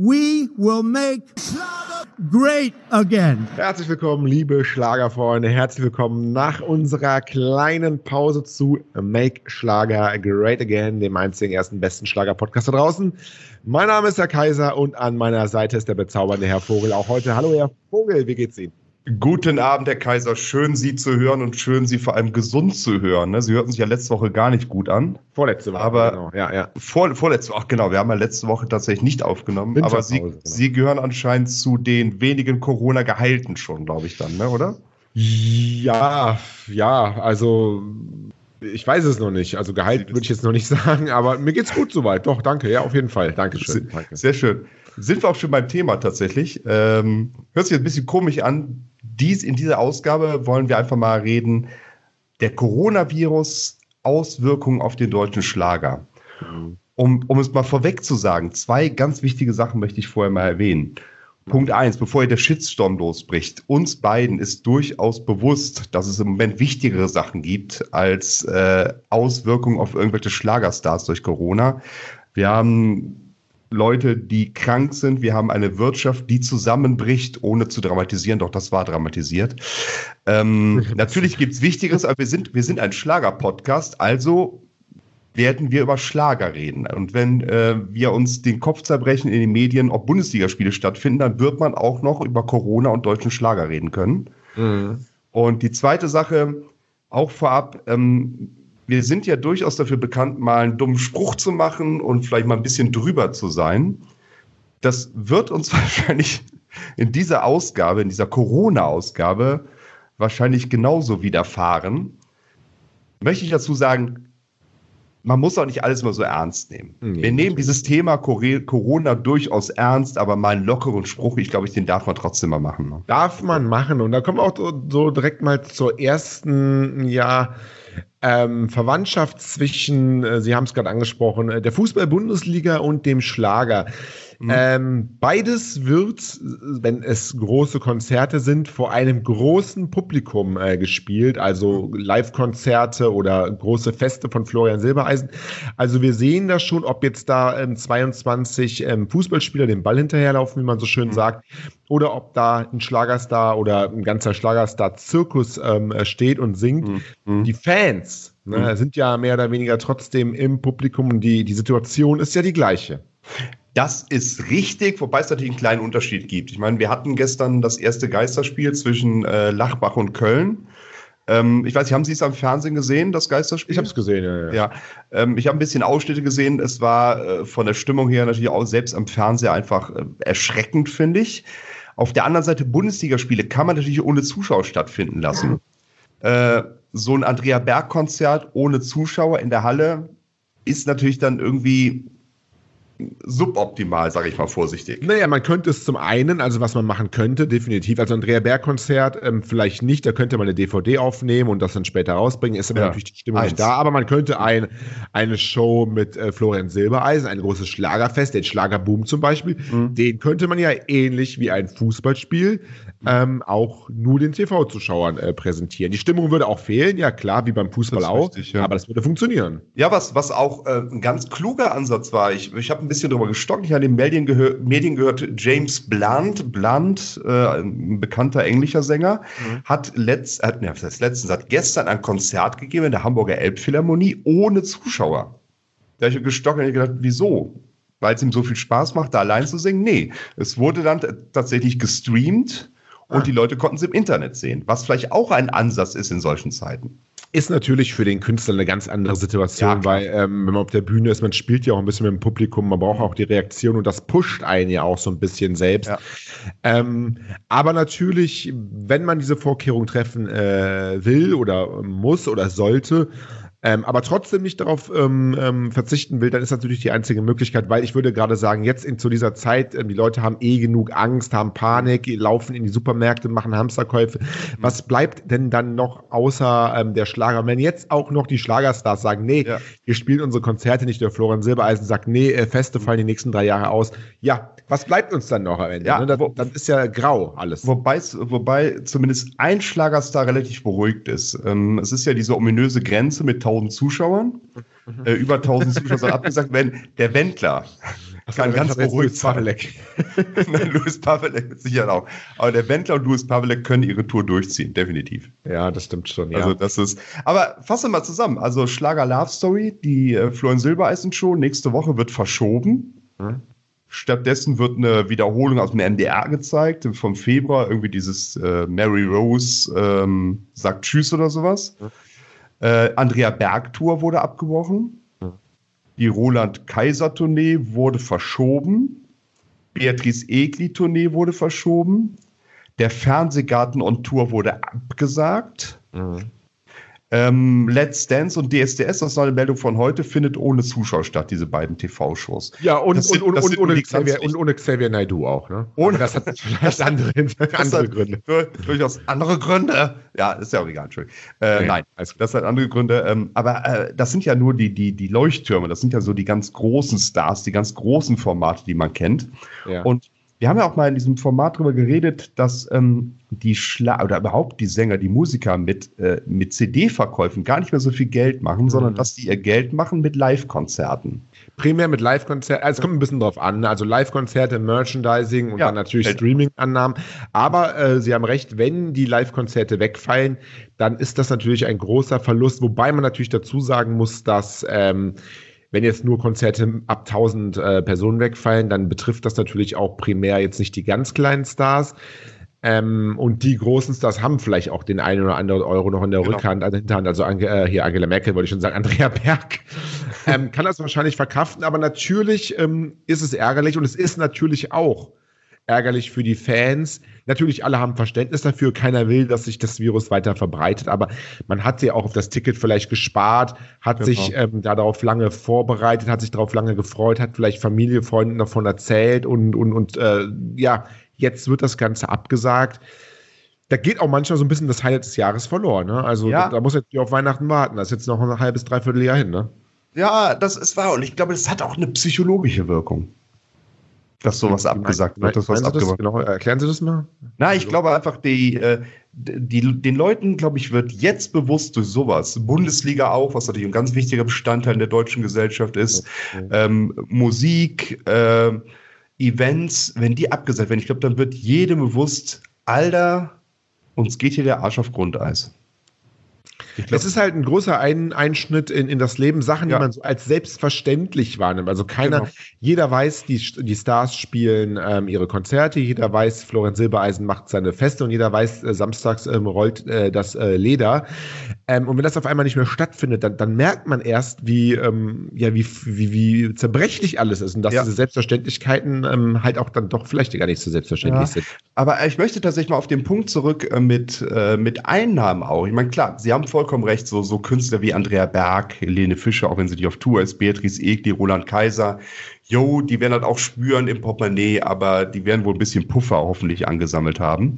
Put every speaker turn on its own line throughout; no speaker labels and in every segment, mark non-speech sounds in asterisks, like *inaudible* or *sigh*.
we will make great again.
Herzlich willkommen, liebe Schlagerfreunde. Herzlich willkommen nach unserer kleinen Pause zu Make Schlager Great Again, dem einzigen ersten besten Schlager-Podcast da draußen. Mein Name ist Herr Kaiser und an meiner Seite ist der bezaubernde Herr Vogel. Auch heute. Hallo, Herr Vogel, wie geht's Ihnen?
Guten Abend, Herr Kaiser. Schön, Sie zu hören und schön, Sie vor allem gesund zu hören. Ne? Sie hörten sich ja letzte Woche gar nicht gut an.
Vorletzte Woche,
aber genau. Ja, ja. Vor, vorletzte Woche, genau. Wir haben ja letzte Woche tatsächlich nicht aufgenommen. Aber Sie, genau. Sie gehören anscheinend zu den wenigen Corona-Geheilten schon, glaube ich dann, ne? oder?
Ja, ja. Also ich weiß es noch nicht. Also geheilt würde ich jetzt noch nicht *laughs* sagen, aber mir geht's gut soweit. Doch, danke. Ja, auf jeden Fall. Dankeschön.
Sehr, sehr schön. Sind wir auch schon beim Thema tatsächlich. Ähm, hört sich ein bisschen komisch an. Dies, in dieser Ausgabe wollen wir einfach mal reden, der Coronavirus, Auswirkungen auf den deutschen Schlager. Um, um es mal vorweg zu sagen, zwei ganz wichtige Sachen möchte ich vorher mal erwähnen. Punkt eins, bevor hier der Shitstorm losbricht, uns beiden ist durchaus bewusst, dass es im Moment wichtigere Sachen gibt als äh, Auswirkungen auf irgendwelche Schlagerstars durch Corona. Wir haben Leute, die krank sind. Wir haben eine Wirtschaft, die zusammenbricht, ohne zu dramatisieren. Doch das war dramatisiert. Ähm, *laughs* natürlich gibt's Wichtigeres, aber wir sind, wir sind ein Schlager-Podcast. Also werden wir über Schlager reden. Und wenn äh, wir uns den Kopf zerbrechen in den Medien, ob Bundesligaspiele stattfinden, dann wird man auch noch über Corona und deutschen Schlager reden können. Mhm. Und die zweite Sache, auch vorab, ähm, wir sind ja durchaus dafür bekannt, mal einen dummen Spruch zu machen und vielleicht mal ein bisschen drüber zu sein. Das wird uns *laughs* wahrscheinlich in dieser Ausgabe, in dieser Corona-Ausgabe, wahrscheinlich genauso widerfahren. Möchte ich dazu sagen, man muss auch nicht alles immer so ernst nehmen. Nee, wir nehmen dieses Thema Corona durchaus ernst, aber mal einen lockeren Spruch, ich glaube, den darf man trotzdem mal machen. Ne?
Darf man machen. Und da kommen wir auch so direkt mal zur ersten, ja, ähm, Verwandtschaft zwischen, äh, Sie haben es gerade angesprochen, äh, der Fußball-Bundesliga und dem Schlager. Mhm. Ähm, beides wird, wenn es große Konzerte sind, vor einem großen Publikum äh, gespielt, also Live-Konzerte oder große Feste von Florian Silbereisen. Also wir sehen das schon, ob jetzt da ähm, 22 ähm, Fußballspieler den Ball hinterherlaufen, wie man so schön mhm. sagt, oder ob da ein Schlagerstar oder ein ganzer Schlagerstar-Zirkus ähm, steht und singt. Mhm. mhm. Die Fans ne, mhm. sind ja mehr oder weniger trotzdem im Publikum und die, die Situation ist ja die gleiche.
Das ist richtig, wobei es natürlich einen kleinen Unterschied gibt. Ich meine, wir hatten gestern das erste Geisterspiel zwischen äh, Lachbach und Köln. Ähm, ich weiß nicht, haben Sie es am Fernsehen gesehen, das Geisterspiel?
Ich habe es gesehen, ja. ja.
ja ähm, ich habe ein bisschen Ausschnitte gesehen. Es war äh, von der Stimmung her natürlich auch selbst am Fernseher einfach äh, erschreckend, finde ich. Auf der anderen Seite, Bundesligaspiele kann man natürlich ohne Zuschauer stattfinden lassen. Äh, so ein Andrea Berg-Konzert ohne Zuschauer in der Halle ist natürlich dann irgendwie suboptimal, sage ich mal vorsichtig.
Naja, man könnte es zum einen, also was man machen könnte, definitiv, also Andrea Berg-Konzert, ähm, vielleicht nicht, da könnte man eine DVD aufnehmen und das dann später rausbringen, ist aber ja, natürlich die Stimmung eins. nicht da, aber man könnte ein, eine Show mit äh, Florian Silbereisen, ein großes Schlagerfest, den Schlagerboom zum Beispiel, mhm. den könnte man ja ähnlich wie ein Fußballspiel ähm, auch nur den TV-Zuschauern äh, präsentieren. Die Stimmung würde auch fehlen, ja klar, wie beim Fußball auch, richtig, ja. aber das würde funktionieren.
Ja, was, was auch äh, ein ganz kluger Ansatz war, ich, ich habe ein bisschen drüber gestockt, ich habe in den Medien, gehör, Medien gehört, James Blunt, Blunt, äh, ein bekannter englischer Sänger, mhm. hat letzt, hat, ne, letztens, hat gestern ein Konzert gegeben in der Hamburger Elbphilharmonie ohne Zuschauer. Da habe ich gestockt und gedacht, wieso? Weil es ihm so viel Spaß macht, da allein zu singen? Nee, es wurde dann tatsächlich gestreamt und ah. die Leute konnten es im Internet sehen, was vielleicht auch ein Ansatz ist in solchen Zeiten.
Ist natürlich für den Künstler eine ganz andere Situation, ja, weil ähm, wenn man auf der Bühne ist, man spielt ja auch ein bisschen mit dem Publikum, man braucht auch die Reaktion und das pusht einen ja auch so ein bisschen selbst. Ja. Ähm, aber natürlich, wenn man diese Vorkehrung treffen äh, will oder muss oder sollte, ähm, aber trotzdem nicht darauf ähm, ähm, verzichten will, dann ist natürlich die einzige Möglichkeit, weil ich würde gerade sagen, jetzt in, zu dieser Zeit, ähm, die Leute haben eh genug Angst, haben Panik, laufen in die Supermärkte, machen Hamsterkäufe. Mhm. Was bleibt denn dann noch außer ähm, der Schlager? Wenn jetzt auch noch die Schlagerstars sagen, nee, ja. wir spielen unsere Konzerte nicht, der Florian Silbereisen sagt, nee, äh, Feste fallen die nächsten drei Jahre aus. Ja, was bleibt uns dann noch am Ende? Ja, ne? das, das ist ja grau alles.
Wobei, wobei zumindest ein Schlagerstar relativ beruhigt ist. Ähm, es ist ja diese ominöse Grenze mit 1000 Zuschauern. Mhm. Äh, über 1000 Zuschauer soll *laughs* abgesagt werden. Der Wendler kann ganz beruhigt sein. *laughs* Nein, Louis Pavelek sicher auch. Aber der Wendler und Louis Pavelek können ihre Tour durchziehen, definitiv.
Ja, das stimmt schon.
Ja. Also das ist. Aber fassen wir mal zusammen. Also Schlager Love Story, die äh, Florian Silbereisen Show nächste Woche wird verschoben. Hm? Stattdessen wird eine Wiederholung aus dem MDR gezeigt, vom Februar, irgendwie dieses äh, Mary Rose ähm, sagt Tschüss oder sowas. Äh, Andrea Berg Tour wurde abgebrochen. Die Roland-Kaiser-Tournee wurde verschoben. Beatrice Egli-Tournee wurde verschoben. Der Fernsehgarten on Tour wurde abgesagt. Mhm. Ähm, Let's Dance und DSDS, das ist eine Meldung von heute, findet ohne Zuschauer statt, diese beiden TV-Shows.
Ja, und, und, sind, und, und, ohne Xavier, und, ohne Xavier Naidu auch, ne?
Ohne, das hat *laughs* vielleicht andere, andere Gründe. *laughs* Durchaus andere Gründe. Ja, ist ja auch egal, Entschuldigung. Äh, okay, nein, also das hat andere Gründe. Ähm, aber äh, das sind ja nur die, die, die Leuchttürme, das sind ja so die ganz großen Stars, die ganz großen Formate, die man kennt. Ja. Und wir haben ja auch mal in diesem Format darüber geredet, dass ähm, die Schla oder überhaupt die Sänger, die Musiker mit, äh, mit CD-Verkäufen gar nicht mehr so viel Geld machen, mhm. sondern dass die ihr Geld machen mit Live-Konzerten.
Primär mit Live-Konzerten, also es kommt ein bisschen drauf an, also Live-Konzerte, Merchandising und ja, dann natürlich Streaming-Annahmen. Aber äh, Sie haben recht, wenn die Live-Konzerte wegfallen, dann ist das natürlich ein großer Verlust, wobei man natürlich dazu sagen muss, dass ähm, wenn jetzt nur Konzerte ab 1000 äh, Personen wegfallen, dann betrifft das natürlich auch primär jetzt nicht die ganz kleinen Stars. Ähm, und die großen Stars haben vielleicht auch den einen oder anderen Euro noch in der genau. Rückhand, also Hinterhand. Also äh, hier Angela Merkel wollte ich schon sagen, *laughs* Andrea Berg ähm, kann das wahrscheinlich verkraften, aber natürlich ähm, ist es ärgerlich und es ist natürlich auch ärgerlich für die Fans. Natürlich, alle haben Verständnis dafür. Keiner will, dass sich das Virus weiter verbreitet, aber man hat ja auch auf das Ticket vielleicht gespart, hat genau. sich ähm, darauf lange vorbereitet, hat sich darauf lange gefreut, hat vielleicht Familie, Freunde davon erzählt und, und, und äh, ja, jetzt wird das Ganze abgesagt. Da geht auch manchmal so ein bisschen das Highlight des Jahres verloren. Ne? Also ja. da, da, muss jetzt auf Weihnachten warten. Das ist jetzt noch ein halbes, dreiviertel Jahr hin. Ne?
Ja, das ist wahr. Und ich glaube, das hat auch eine psychologische Wirkung dass sowas abgesagt wird. Das was
das, genau, erklären Sie das mal?
Na, ich glaube einfach, die, äh, die, den Leuten, glaube ich, wird jetzt bewusst durch sowas, Bundesliga auch, was natürlich ein ganz wichtiger Bestandteil der deutschen Gesellschaft ist, okay. ähm, Musik, äh, Events, wenn die abgesagt werden, ich glaube, dann wird jedem bewusst, Alter, uns geht hier der Arsch auf Grundeis.
Glaub, es ist halt ein großer ein Einschnitt in, in das Leben, Sachen, ja. die man so als selbstverständlich wahrnimmt. Also keiner, genau. jeder weiß, die, die Stars spielen ähm, ihre Konzerte, jeder weiß, Florian Silbereisen macht seine Feste und jeder weiß, äh, samstags ähm, rollt äh, das äh, Leder. Ähm, und wenn das auf einmal nicht mehr stattfindet, dann, dann merkt man erst, wie, ähm, ja, wie, wie, wie zerbrechlich alles ist und dass ja. diese Selbstverständlichkeiten ähm, halt auch dann doch vielleicht gar nicht so selbstverständlich ja. sind.
Aber ich möchte tatsächlich mal auf den Punkt zurück äh, mit, äh, mit Einnahmen auch. Ich meine, klar, Sie haben vollkommen recht, so, so Künstler wie Andrea Berg, Helene Fischer, auch wenn sie die auf Tour ist, Beatrice Egli, Roland Kaiser, yo, die werden halt auch spüren im Portemonnaie, aber die werden wohl ein bisschen Puffer hoffentlich angesammelt haben.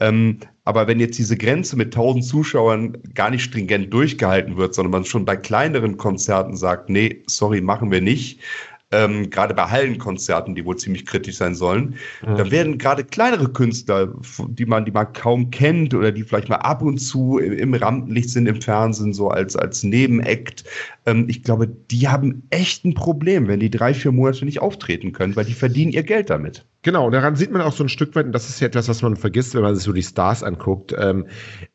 Ähm, aber wenn jetzt diese Grenze mit 1000 Zuschauern gar nicht stringent durchgehalten wird, sondern man schon bei kleineren Konzerten sagt, nee, sorry, machen wir nicht, ähm, gerade bei Hallenkonzerten, die wohl ziemlich kritisch sein sollen, mhm. da werden gerade kleinere Künstler, die man, die man kaum kennt oder die vielleicht mal ab und zu im, im Rampenlicht sind im Fernsehen, so als, als Nebenakt, ähm, ich glaube, die haben echt ein Problem, wenn die drei, vier Monate nicht auftreten können, weil die verdienen ihr Geld damit.
Genau, daran sieht man auch so ein Stück weit, und das ist ja etwas, was man vergisst, wenn man sich so die Stars anguckt. Ähm,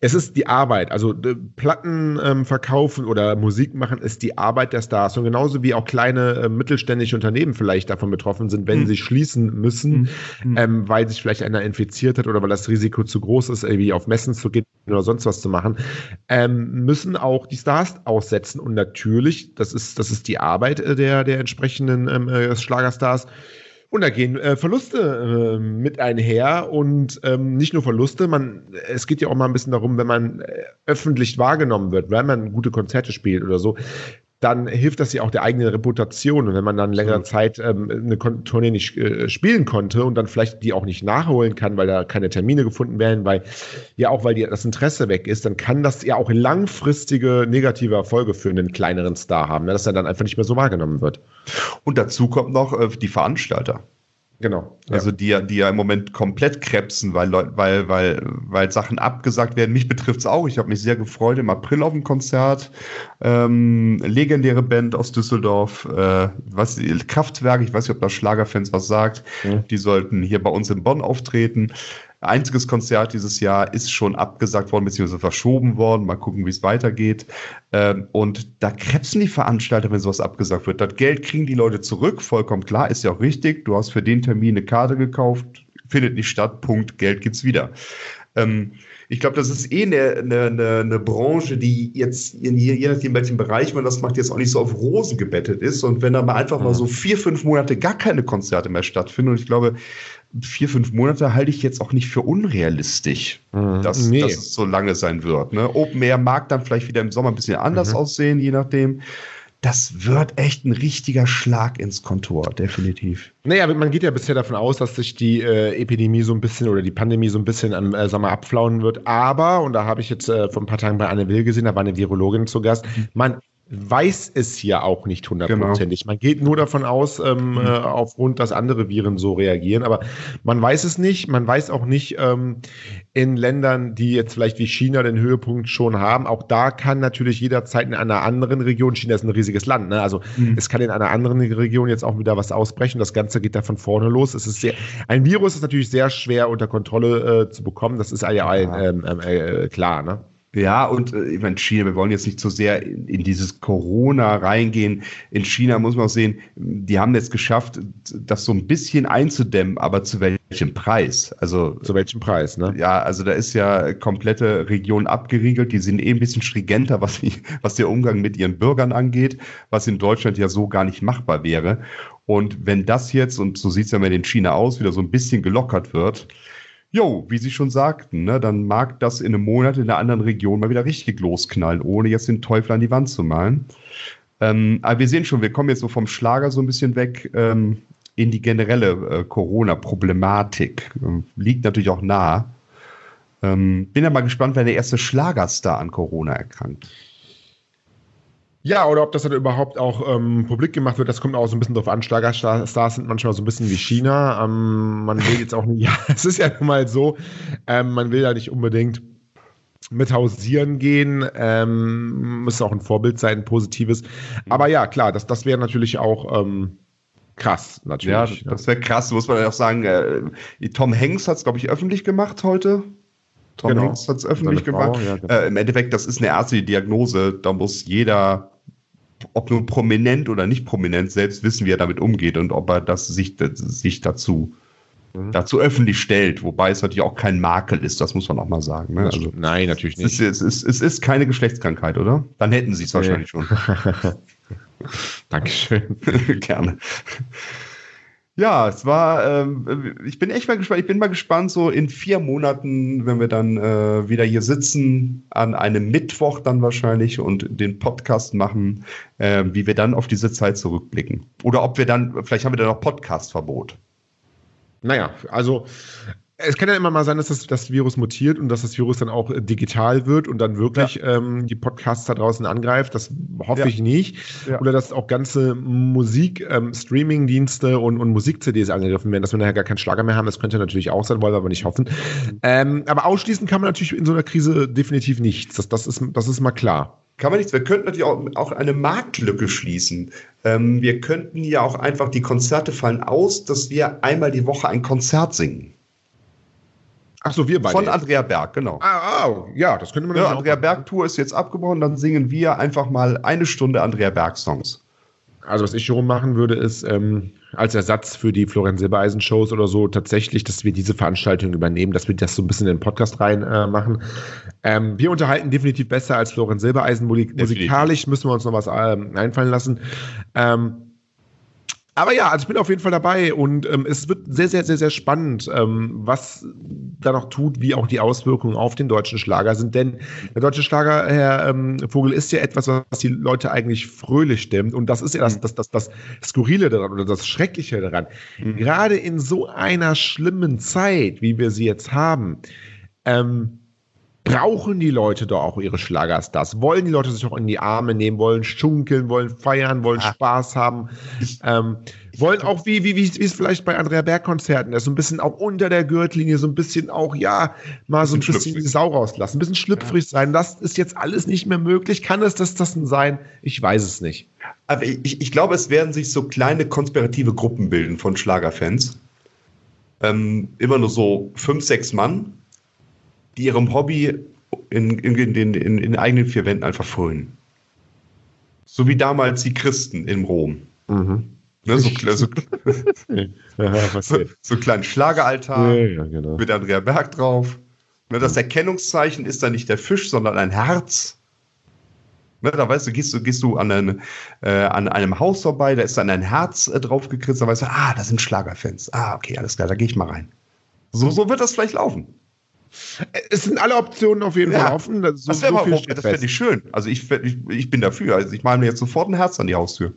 es ist die Arbeit, also äh, Platten ähm, verkaufen oder Musik machen ist die Arbeit der Stars. Und genauso wie auch kleine äh, mittelständische Unternehmen vielleicht davon betroffen sind, wenn mhm. sie schließen müssen, mhm. ähm, weil sich vielleicht einer infiziert hat oder weil das Risiko zu groß ist, irgendwie auf Messen zu gehen oder sonst was zu machen, ähm, müssen auch die Stars aussetzen. Und natürlich, das ist, das ist die Arbeit äh, der, der entsprechenden ähm, äh, Schlagerstars und da gehen äh, Verluste äh, mit einher und ähm, nicht nur Verluste, man, es geht ja auch mal ein bisschen darum, wenn man äh, öffentlich wahrgenommen wird, weil man gute Konzerte spielt oder so, dann hilft das ja auch der eigenen Reputation. Und wenn man dann längere mhm. Zeit ähm, eine Tournee nicht äh, spielen konnte und dann vielleicht die auch nicht nachholen kann, weil da keine Termine gefunden werden, weil ja auch weil die, das Interesse weg ist, dann kann das ja auch langfristige negative Erfolge für einen kleineren Star haben, ne? dass er dann einfach nicht mehr so wahrgenommen wird.
Und dazu kommt noch äh, die Veranstalter. Genau. Also die, die ja im Moment komplett krebsen, weil, weil, weil, weil Sachen abgesagt werden. Mich betrifft es auch. Ich habe mich sehr gefreut im April auf ein Konzert. Ähm, legendäre Band aus Düsseldorf, äh, was, Kraftwerk, ich weiß nicht, ob das Schlagerfans was sagt. Mhm. Die sollten hier bei uns in Bonn auftreten. Einziges Konzert dieses Jahr ist schon abgesagt worden, beziehungsweise verschoben worden. Mal gucken, wie es weitergeht. Ähm, und da krebsen die Veranstalter, wenn sowas abgesagt wird. Das Geld kriegen die Leute zurück, vollkommen klar, ist ja auch richtig. Du hast für den Termin eine Karte gekauft, findet nicht statt, Punkt, Geld gibt's wieder. Ähm, ich glaube, das ist eh eine, eine, eine, Branche, die jetzt, je nachdem, welchen Bereich man das macht, jetzt auch nicht so auf Rosen gebettet ist. Und wenn da mal einfach mal mhm. so vier, fünf Monate gar keine Konzerte mehr stattfinden, und ich glaube, vier, fünf Monate halte ich jetzt auch nicht für unrealistisch, mhm. dass, nee. dass es so lange sein wird. Ne? Open Air mag dann vielleicht wieder im Sommer ein bisschen anders mhm. aussehen, je nachdem. Das wird echt ein richtiger Schlag ins Kontor, definitiv.
Naja, man geht ja bisher davon aus, dass sich die äh, Epidemie so ein bisschen oder die Pandemie so ein bisschen am äh, Sommer abflauen wird. Aber, und da habe ich jetzt äh, vor ein paar Tagen bei Anne Will gesehen, da war eine Virologin zu Gast, mhm. man weiß es ja auch nicht hundertprozentig. Genau. Man geht nur davon aus, ähm, mhm. äh, aufgrund, dass andere Viren so reagieren, aber man weiß es nicht. Man weiß auch nicht ähm, in Ländern, die jetzt vielleicht wie China den Höhepunkt schon haben. Auch da kann natürlich jederzeit in einer anderen Region, China ist ein riesiges Land, ne? also mhm. es kann in einer anderen Region jetzt auch wieder was ausbrechen. Das Ganze geht da von vorne los. Es ist sehr, ein Virus ist natürlich sehr schwer unter Kontrolle äh, zu bekommen. Das ist ja allen ähm, äh, klar. Ne?
Ja, und äh, ich meine, China, wir wollen jetzt nicht so sehr in, in, dieses Corona reingehen. In China muss man auch sehen, die haben jetzt geschafft, das so ein bisschen einzudämmen, aber zu welchem Preis? Also zu welchem Preis, ne? Ja, also da ist ja komplette Region abgeriegelt, die sind eh ein bisschen stringenter, was, die, was der Umgang mit ihren Bürgern angeht, was in Deutschland ja so gar nicht machbar wäre. Und wenn das jetzt, und so sieht es ja mal in China aus, wieder so ein bisschen gelockert wird, Jo, wie Sie schon sagten, ne, dann mag das in einem Monat in einer anderen Region mal wieder richtig losknallen, ohne jetzt den Teufel an die Wand zu malen. Ähm, aber wir sehen schon, wir kommen jetzt so vom Schlager so ein bisschen weg ähm, in die generelle äh, Corona-Problematik. Ähm, liegt natürlich auch nah. Ähm, bin ja mal gespannt, wer der erste Schlagerstar an Corona erkrankt.
Ja, oder ob das dann überhaupt auch ähm, publik gemacht wird, das kommt auch so ein bisschen drauf an. Schlagerstars sind manchmal so ein bisschen wie China. Ähm, man will jetzt auch nicht, *laughs* ja, es ist ja nun mal so, ähm, man will ja nicht unbedingt mit hausieren gehen, ähm, muss auch ein Vorbild sein, ein positives. Aber ja, klar, das, das wäre natürlich auch ähm, krass, natürlich.
Ja, das wäre krass, muss man ja auch sagen. Äh, Tom Hanks hat es, glaube ich, öffentlich gemacht heute. Tom genau. Hanks hat es öffentlich gemacht. Ja, genau. äh, Im Endeffekt, das ist eine ärztliche Diagnose. Da muss jeder ob nun prominent oder nicht prominent, selbst wissen, wie er damit umgeht und ob er das sich, sich dazu, mhm. dazu öffentlich stellt. Wobei es natürlich auch kein Makel ist, das muss man auch mal sagen. Ne?
Also, Nein, natürlich nicht.
Es ist, es, ist, es ist keine Geschlechtskrankheit, oder? Dann hätten sie es nee. wahrscheinlich schon. *laughs*
Dankeschön. *laughs*
Gerne. Ja, es war, ähm, ich bin echt mal gespannt, ich bin mal gespannt, so in vier Monaten, wenn wir dann äh, wieder hier sitzen, an einem Mittwoch dann wahrscheinlich und den Podcast machen, äh, wie wir dann auf diese Zeit zurückblicken. Oder ob wir dann, vielleicht haben wir dann noch Podcastverbot.
Naja, also es kann ja immer mal sein, dass das, das, Virus mutiert und dass das Virus dann auch äh, digital wird und dann wirklich ja. ähm, die Podcasts da draußen angreift. Das hoffe ja. ich nicht. Ja. Oder dass auch ganze Musik-Streaming-Dienste ähm, und, und Musik-CDs angegriffen werden, dass wir nachher gar keinen Schlager mehr haben. Das könnte natürlich auch sein, wollen wir aber nicht hoffen. Mhm. Ähm, aber ausschließen kann man natürlich in so einer Krise definitiv nichts. Das, das, ist, das ist mal klar.
Kann man nichts. Wir könnten natürlich auch, auch eine Marktlücke schließen. Ähm, wir könnten ja auch einfach, die Konzerte fallen aus, dass wir einmal die Woche ein Konzert singen.
Ach so, wir beide.
Von Andrea Berg, genau.
Ah, ah ja, das könnte man
ja, Andrea Berg Tour ist jetzt abgebrochen, dann singen wir einfach mal eine Stunde Andrea Berg Songs.
Also was ich schon machen würde, ist ähm, als Ersatz für die Florian Silbereisen Shows oder so tatsächlich, dass wir diese Veranstaltung übernehmen, dass wir das so ein bisschen in den Podcast rein äh, machen. Ähm, wir unterhalten definitiv besser als Florian Silbereisen. Musikalisch müssen wir uns noch was ähm, einfallen lassen. Ähm, aber ja, also ich bin auf jeden Fall dabei und ähm, es wird sehr, sehr, sehr, sehr spannend, ähm, was da noch tut, wie auch die Auswirkungen auf den deutschen Schlager sind. Denn der deutsche Schlager, Herr ähm, Vogel, ist ja etwas, was die Leute eigentlich fröhlich stimmt. Und das ist ja das, mhm. das, das, das Skurrile daran oder das Schreckliche daran. Mhm. Gerade in so einer schlimmen Zeit, wie wir sie jetzt haben, ähm, brauchen die Leute doch auch ihre Schlagerstars. Wollen die Leute sich auch in die Arme nehmen, wollen schunkeln, wollen feiern, wollen ja. Spaß haben. Ähm, wollen auch, wie, wie, wie, es vielleicht bei Andrea Berg-Konzerten ist, so ein bisschen auch unter der Gürtellinie, so ein bisschen auch, ja, mal so ein bisschen die Sau rauslassen, ein bisschen schlüpfrig ja. sein. Das ist jetzt alles nicht mehr möglich. Kann es das, das denn sein? Ich weiß es nicht.
Aber ich, ich glaube, es werden sich so kleine konspirative Gruppen bilden von Schlagerfans. Ähm, immer nur so fünf, sechs Mann, die ihrem Hobby in, in, in, in, eigenen vier Wänden einfach frönen. So wie damals die Christen in Rom. Mhm. Ne, so, *laughs* so, so, so einen kleinen Schlageraltar ja, ja, genau. mit Andrea Berg drauf. Ne, das Erkennungszeichen ist dann nicht der Fisch, sondern ein Herz. Ne, da weißt du, gehst du, gehst du an, eine, äh, an einem Haus vorbei, da ist dann ein Herz äh, drauf gekritzt, da weißt du, ah, das sind Schlagerfans. Ah, okay, alles klar, da gehe ich mal rein. So, so wird das vielleicht laufen.
Es sind alle Optionen auf jeden Fall offen.
Das, so, das wäre so das fände ich schön. Also ich, ich, ich bin dafür. Also ich male mir jetzt sofort ein Herz an die Haustür.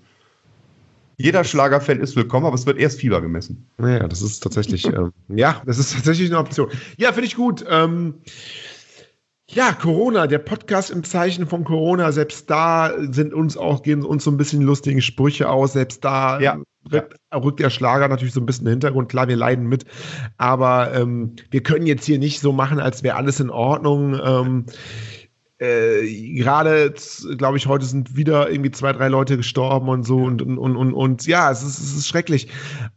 Jeder Schlagerfan ist willkommen, aber es wird erst Fieber gemessen.
Ja, das ist tatsächlich, ähm, ja, das ist tatsächlich eine Option. Ja, finde ich gut. Ähm, ja, Corona, der Podcast im Zeichen von Corona, selbst da sind uns auch, gehen uns so ein bisschen lustige Sprüche aus, selbst da ja. rückt, rückt, der Schlager natürlich so ein bisschen in den Hintergrund. Klar, wir leiden mit, aber ähm, wir können jetzt hier nicht so machen, als wäre alles in Ordnung. Ähm, äh, gerade, glaube ich, heute sind wieder irgendwie zwei, drei Leute gestorben und so und, und, und, und, und ja, es ist, es ist schrecklich.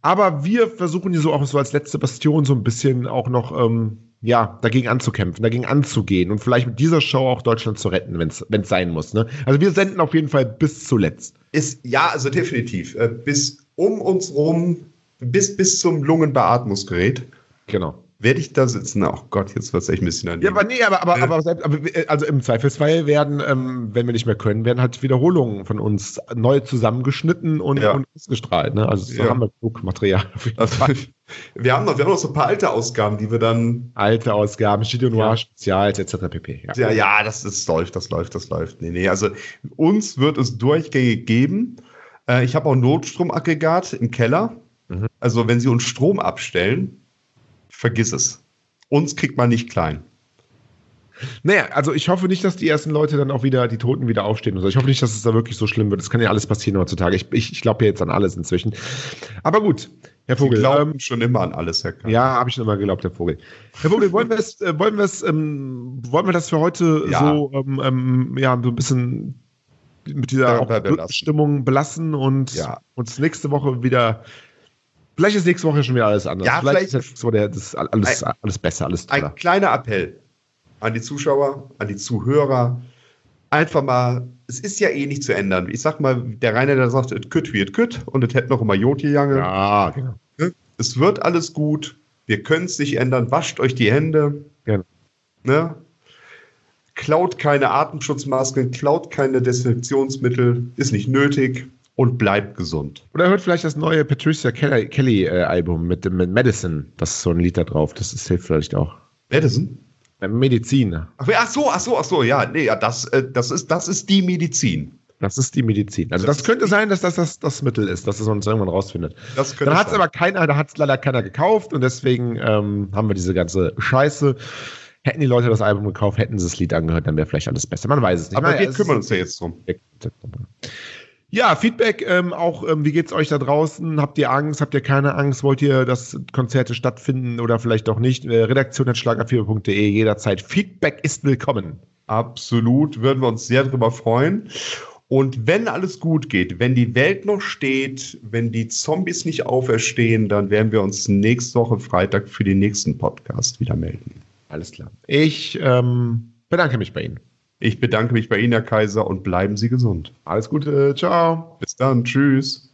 Aber wir versuchen hier so auch so als letzte Bastion so ein bisschen auch noch, ähm, ja, dagegen anzukämpfen, dagegen anzugehen und vielleicht mit dieser Show auch Deutschland zu retten, wenn es sein muss. Ne? Also wir senden auf jeden Fall bis zuletzt.
Ist, ja, also definitiv. Äh, bis um uns rum, bis, bis zum Lungenbeatmungsgerät.
Genau
werde ich da sitzen? Ach Gott, jetzt wird es echt ein bisschen
daneben. Ja, aber nee, aber, aber, aber, selbst, aber also im Zweifelsfall werden, ähm, wenn wir nicht mehr können, werden halt Wiederholungen von uns neu zusammengeschnitten und, ja. und ausgestrahlt. Ne? Also so ja. haben wir genug Material.
Also, wir, haben noch, wir haben noch so ein paar alte Ausgaben, die wir dann.
Alte Ausgaben, Studio Noir, ja. Spezials etc. pp.
Ja, ja, ja das, das läuft, das läuft, das läuft. Nee, nee, also uns wird es durchgängig geben. Äh, ich habe auch Notstromaggregat im Keller. Mhm. Also wenn Sie uns Strom abstellen, vergiss es. Uns kriegt man nicht klein.
Naja, also ich hoffe nicht, dass die ersten Leute dann auch wieder, die Toten wieder aufstehen. Also ich hoffe nicht, dass es da wirklich so schlimm wird. Das kann ja alles passieren heutzutage. Ich, ich, ich glaube ja jetzt an alles inzwischen. Aber gut, Herr Vogel.
Sie glauben ähm, schon immer an alles, Herr
Kahn. Ja, habe ich schon immer geglaubt, Herr Vogel. Herr Vogel, wollen wir es, äh, wollen wir es, ähm, wollen wir das für heute ja. so, ähm, ähm ja, so ein bisschen mit dieser Stimmung belassen und ja. uns nächste Woche wieder Vielleicht ist nächste Woche schon wieder alles anders.
Ja, vielleicht, vielleicht ist
der, das alles, alles besser, alles
toller. Ein kleiner Appell an die Zuschauer, an die Zuhörer. Einfach mal, es ist ja eh nicht zu ändern. Ich sag mal, der Rainer, der sagt, es kütt wird kütt und es hätte noch immer Jod gegangen.
Ja, genau.
Es wird alles gut. Wir können es nicht ändern. Wascht euch die Hände. Genau. Ne? Klaut keine Atemschutzmasken, klaut keine Desinfektionsmittel, ist nicht nötig und bleibt gesund.
Oder hört vielleicht das neue Patricia Kelly, Kelly äh, Album mit, mit Medicine. Das ist so ein Lied da drauf. Das ist, hilft vielleicht auch.
Medicine?
Äh, Medizin.
Ach, so, ach so, ach so, ja, nee, ja, das, äh, das, ist, das ist die Medizin.
Das ist die Medizin. Also das, das könnte sein, dass das, das das Mittel ist, dass es uns irgendwann rausfindet. Das Dann hat es aber keiner, da hat es leider keiner gekauft und deswegen ähm, haben wir diese ganze Scheiße. Hätten die Leute das Album gekauft, hätten sie das Lied angehört, dann wäre vielleicht alles besser. Man weiß es nicht.
Aber wir kümmern uns ja jetzt drum.
Ja, Feedback, ähm, auch ähm, wie geht's euch da draußen? Habt ihr Angst? Habt ihr keine Angst? Wollt ihr, dass Konzerte stattfinden oder vielleicht auch nicht? Äh, Redaktion.schlagerfieber.de, jederzeit. Feedback ist willkommen.
Absolut, würden wir uns sehr drüber freuen. Und wenn alles gut geht, wenn die Welt noch steht, wenn die Zombies nicht auferstehen, dann werden wir uns nächste Woche Freitag für den nächsten Podcast wieder melden.
Alles klar. Ich ähm, bedanke mich bei Ihnen.
Ich bedanke mich bei Ihnen, Herr Kaiser, und bleiben Sie gesund.
Alles Gute. Ciao.
Bis dann. Tschüss.